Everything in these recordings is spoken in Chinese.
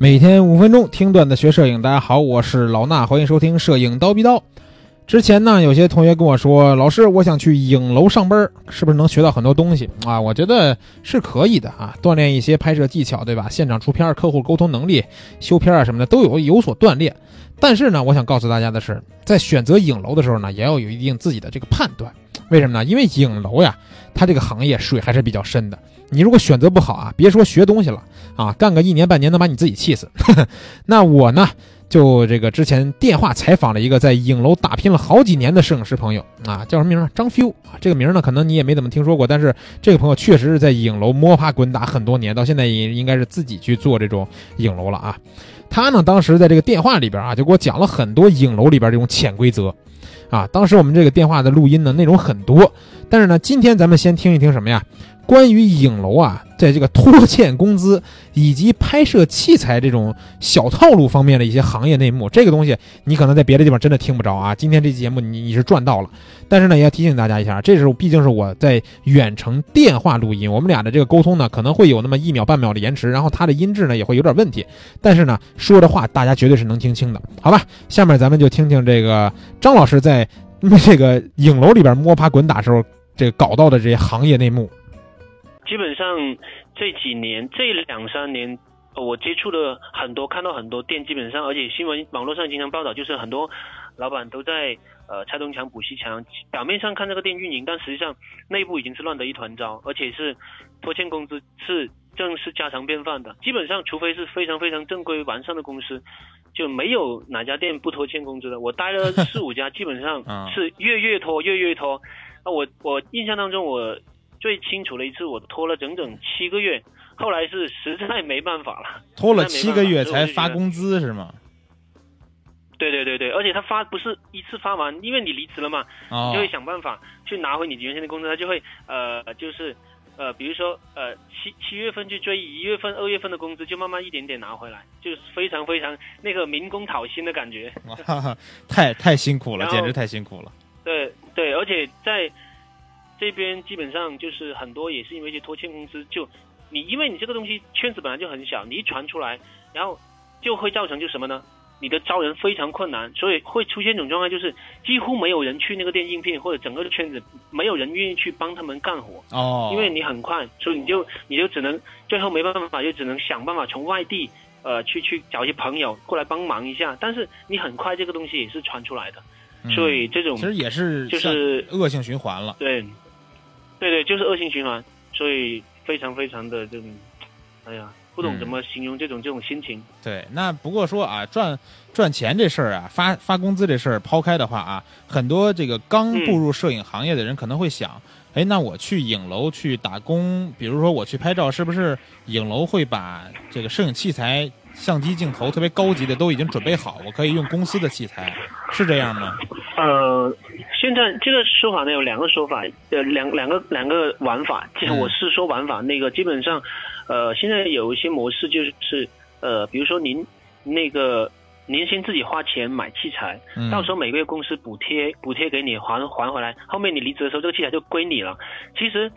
每天五分钟听段子学摄影，大家好，我是老衲，欢迎收听《摄影刀逼刀》。之前呢，有些同学跟我说，老师，我想去影楼上班，是不是能学到很多东西啊？我觉得是可以的啊，锻炼一些拍摄技巧，对吧？现场出片、客户沟通能力、修片啊什么的都有有所锻炼。但是呢，我想告诉大家的是，在选择影楼的时候呢，也要有一定自己的这个判断。为什么呢？因为影楼呀，它这个行业水还是比较深的。你如果选择不好啊，别说学东西了啊，干个一年半年能把你自己气死。那我呢，就这个之前电话采访了一个在影楼打拼了好几年的摄影师朋友啊，叫什么名儿？张 few 啊，这个名儿呢，可能你也没怎么听说过，但是这个朋友确实是在影楼摸爬滚打很多年，到现在也应该是自己去做这种影楼了啊。他呢，当时在这个电话里边啊，就给我讲了很多影楼里边这种潜规则。啊，当时我们这个电话的录音呢，内容很多，但是呢，今天咱们先听一听什么呀？关于影楼啊，在这个拖欠工资以及拍摄器材这种小套路方面的一些行业内幕，这个东西你可能在别的地方真的听不着啊。今天这期节目你你是赚到了，但是呢，也要提醒大家一下，这是毕竟是我在远程电话录音，我们俩的这个沟通呢，可能会有那么一秒半秒的延迟，然后它的音质呢也会有点问题，但是呢，说的话大家绝对是能听清的，好吧？下面咱们就听听这个张老师在这个影楼里边摸爬滚打时候这个搞到的这些行业内幕。基本上这几年这两三年，我接触了很多，看到很多店，基本上而且新闻网络上经常报道，就是很多老板都在呃拆东墙补西墙，表面上看这个店运营，但实际上内部已经是乱得一团糟，而且是拖欠工资是正是家常便饭的。基本上除非是非常非常正规完善的公司，就没有哪家店不拖欠工资的。我待了四五家，基本上是月月拖月月拖。啊，我我印象当中我。最清楚的一次，我拖了整整七个月，后来是实在没办法了，拖了七个月才发工资是吗？对对对对，而且他发不是一次发完，因为你离职了嘛，你就会想办法去拿回你原先的工资，他就会呃就是呃比如说呃七七月份去追一月份、二月份的工资，就慢慢一点点拿回来，就是非常非常那个民工讨薪的感觉，太太辛苦了，简直太辛苦了。对对，而且在。这边基本上就是很多也是因为一些拖欠工资，就你因为你这个东西圈子本来就很小，你一传出来，然后就会造成就什么呢？你的招人非常困难，所以会出现一种状态，就是几乎没有人去那个店应聘，或者整个圈子没有人愿意去帮他们干活。哦，因为你很快，所以你就你就只能最后没办法，就只能想办法从外地呃去去找一些朋友过来帮忙一下，但是你很快这个东西也是传出来的，所以这种其实也是就是恶性循环了。对。对对，就是恶性循环，所以非常非常的这种，哎呀，不懂怎么形容这种这种心情。对，那不过说啊，赚赚钱这事儿啊，发发工资这事儿抛开的话啊，很多这个刚步入摄影行业的人可能会想，哎，那我去影楼去打工，比如说我去拍照，是不是影楼会把这个摄影器材、相机、镜头特别高级的都已经准备好，我可以用公司的器材，是这样吗？呃。现在这个说法呢有两个说法，呃，两两个两个玩法。其实我是说玩法，那个基本上，呃，现在有一些模式就是，呃，比如说您那个您先自己花钱买器材，到时候每个月公司补贴补贴给你还还回来，后面你离职的时候这个器材就归你了。其实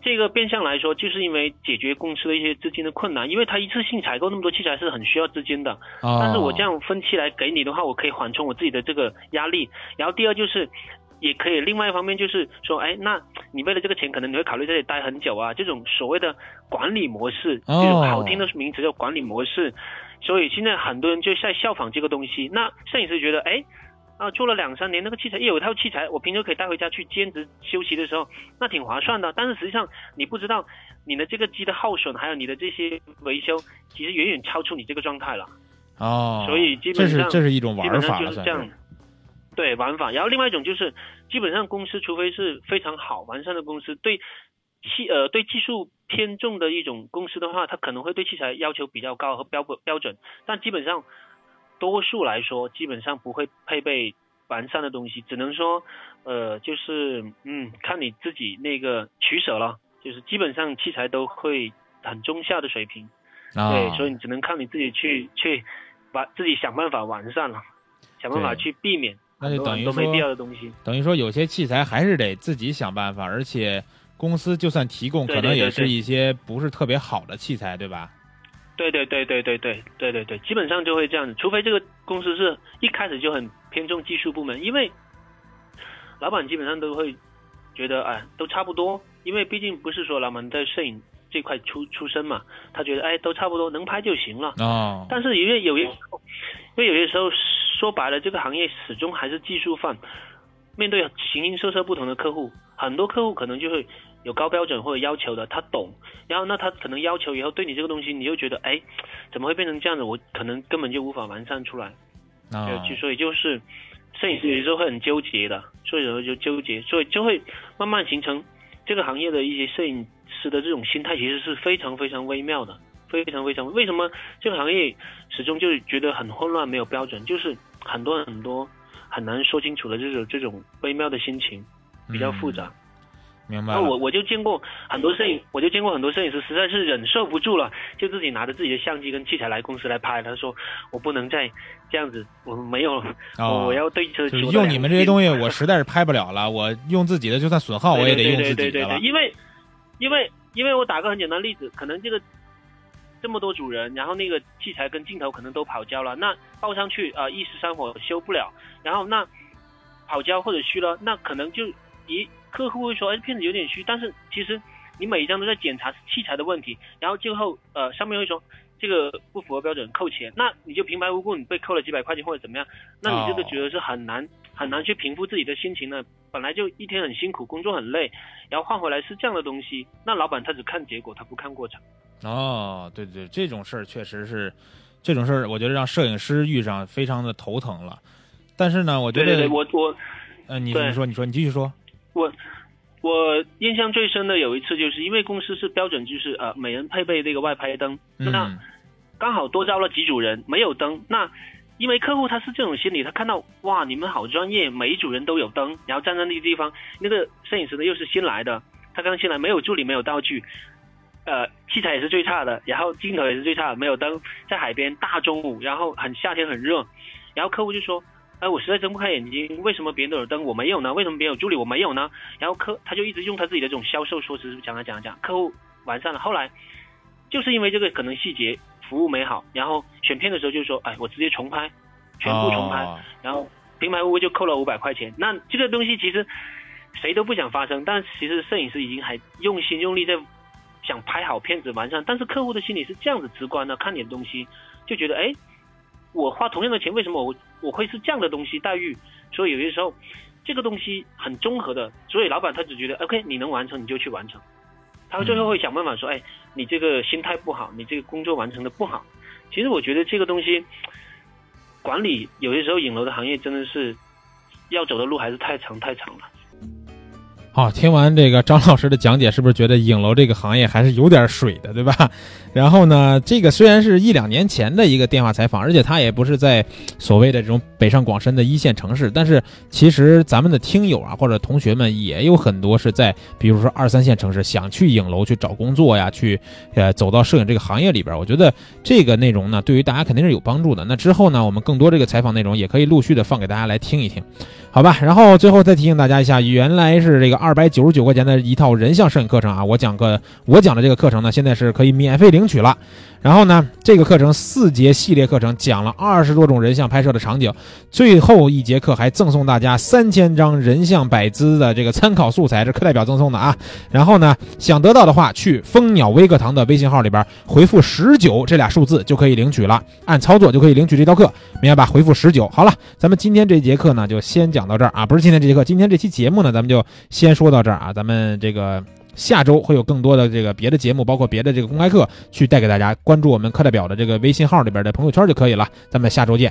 这个变相来说，就是因为解决公司的一些资金的困难，因为他一次性采购那么多器材是很需要资金的。但是我这样分期来给你的话，我可以缓冲我自己的这个压力。然后第二就是。也可以，另外一方面就是说，哎，那你为了这个钱，可能你会考虑在这里待很久啊，这种所谓的管理模式，这种好听的名词叫管理模式。所以现在很多人就在效仿这个东西。那摄影师觉得，哎，啊，做了两三年那个器材，又有一套器材，我平时可以带回家去兼职休息的时候，那挺划算的。但是实际上你不知道，你的这个机的耗损，还有你的这些维修，其实远远超出你这个状态了。哦，所以基本上这是这是一种玩法了，这样。对玩法，然后另外一种就是，基本上公司除非是非常好完善的公司，对器呃对技术偏重的一种公司的话，它可能会对器材要求比较高和标标准，但基本上多数来说，基本上不会配备完善的东西，只能说呃就是嗯看你自己那个取舍了，就是基本上器材都会很中下的水平，对，所以你只能靠你自己去去把自己想办法完善了，想办法去避免。那就等于说，等于说有些器材还是得自己想办法，而且公司就算提供，可能也是一些不是特别好的器材，对吧？对对对对对对对对对，基本上就会这样子，除非这个公司是一开始就很偏重技术部门，因为老板基本上都会觉得哎都差不多，因为毕竟不是说老板在摄影这块出出身嘛，他觉得哎都差不多能拍就行了。哦，但是因为有些，因为有些时候说白了，这个行业始终还是技术范，面对形形色色不同的客户，很多客户可能就会有高标准或者要求的，他懂，然后那他可能要求以后对你这个东西，你就觉得哎，怎么会变成这样子？我可能根本就无法完善出来。啊就所以就是摄影师有时候会很纠结的，所以有时候就纠结，所以就会慢慢形成这个行业的一些摄影师的这种心态，其实是非常非常微妙的，非常非常。为什么这个行业始终就是觉得很混乱，没有标准，就是很多很多很难说清楚的这种这种微妙的心情，比较复杂。明白那。我我就见过很多摄影，我就见过很多摄影师实在是忍受不住了，就自己拿着自己的相机跟器材来公司来拍。他说我不能再这样子，我没有，哦我我要对得就是起我的用你们这些东西，我实在是拍不了了。我用自己的，就算损耗，我也得用自己的了对对对对对。因为因为因为我打个很简单的例子，可能这个这么多组人，然后那个器材跟镜头可能都跑焦了，那报上去啊、呃一时三火修不了，然后那跑焦或者虚了，那可能就一客户会说，哎，片子有点虚，但是其实你每一张都在检查器材的问题，然后最后呃上面会说。这个不符合标准，扣钱，那你就平白无故你被扣了几百块钱或者怎么样，那你这个觉得是很难、很难去平复自己的心情的。本来就一天很辛苦，工作很累，然后换回来是这样的东西，那老板他只看结果，他不看过程。哦，对对，这种事儿确实是，这种事儿我觉得让摄影师遇上非常的头疼了。但是呢，我觉得，对对对，我我呃，你对你说你说你继续说。我我印象最深的有一次，就是因为公司是标准，就是呃每人配备这个外拍灯，那嗯，刚好多招了几组人，没有灯，那。因为客户他是这种心理，他看到哇你们好专业，每一组人都有灯，然后站在那个地方，那个摄影师呢又是新来的，他刚新来，没有助理，没有道具，呃，器材也是最差的，然后镜头也是最差的，没有灯，在海边大中午，然后很夏天很热，然后客户就说，哎，我实在睁不开眼睛，为什么别人都有灯，我没有呢？为什么别人有助理，我没有呢？然后客他就一直用他自己的这种销售说辞讲啊讲啊讲，客户完善了，后来就是因为这个可能细节服务没好，然后选片的时候就说，哎，我直接重拍，全部重拍，哦然后平白无故就扣了五百块钱。那这个东西其实谁都不想发生，但其实摄影师已经还用心用力在想拍好片子完善，但是客户的心里是这样子直观的，看你的东西就觉得，哎，我花同样的钱，为什么我我会是这样的东西待遇？所以有些时候这个东西很综合的，所以老板他只觉得 OK，你能完成你就去完成，他最后会想办法说，哎，你这个心态不好，你这个工作完成的不好。其实我觉得这个东西管理有些时候影楼的行业真的是要走的路还是太长太长了。好，听完这个张老师的讲解，是不是觉得影楼这个行业还是有点水的，对吧？然后呢，这个虽然是一两年前的一个电话采访，而且他也不是在所谓的这种北上广深的一线城市，但是其实咱们的听友啊或者同学们也有很多是在，比如说二三线城市想去影楼去找工作呀，去呃走到摄影这个行业里边。我觉得这个内容呢，对于大家肯定是有帮助的。那之后呢，我们更多这个采访内容也可以陆续的放给大家来听一听。好吧，然后最后再提醒大家一下，原来是这个二二百九十九块钱的一套人像摄影课程啊，我讲个我讲的这个课程呢，现在是可以免费领取了。然后呢，这个课程四节系列课程讲了二十多种人像拍摄的场景，最后一节课还赠送大家三千张人像百姿的这个参考素材，是课代表赠送的啊。然后呢，想得到的话，去蜂鸟微课堂的微信号里边回复十九这俩数字就可以领取了，按操作就可以领取这套课，明白吧？回复十九。好了，咱们今天这节课呢就先讲到这儿啊，不是今天这节课，今天这期节目呢咱们就先先说到这儿啊，咱们这个。下周会有更多的这个别的节目，包括别的这个公开课，去带给大家。关注我们课代表的这个微信号里边的朋友圈就可以了。咱们下周见。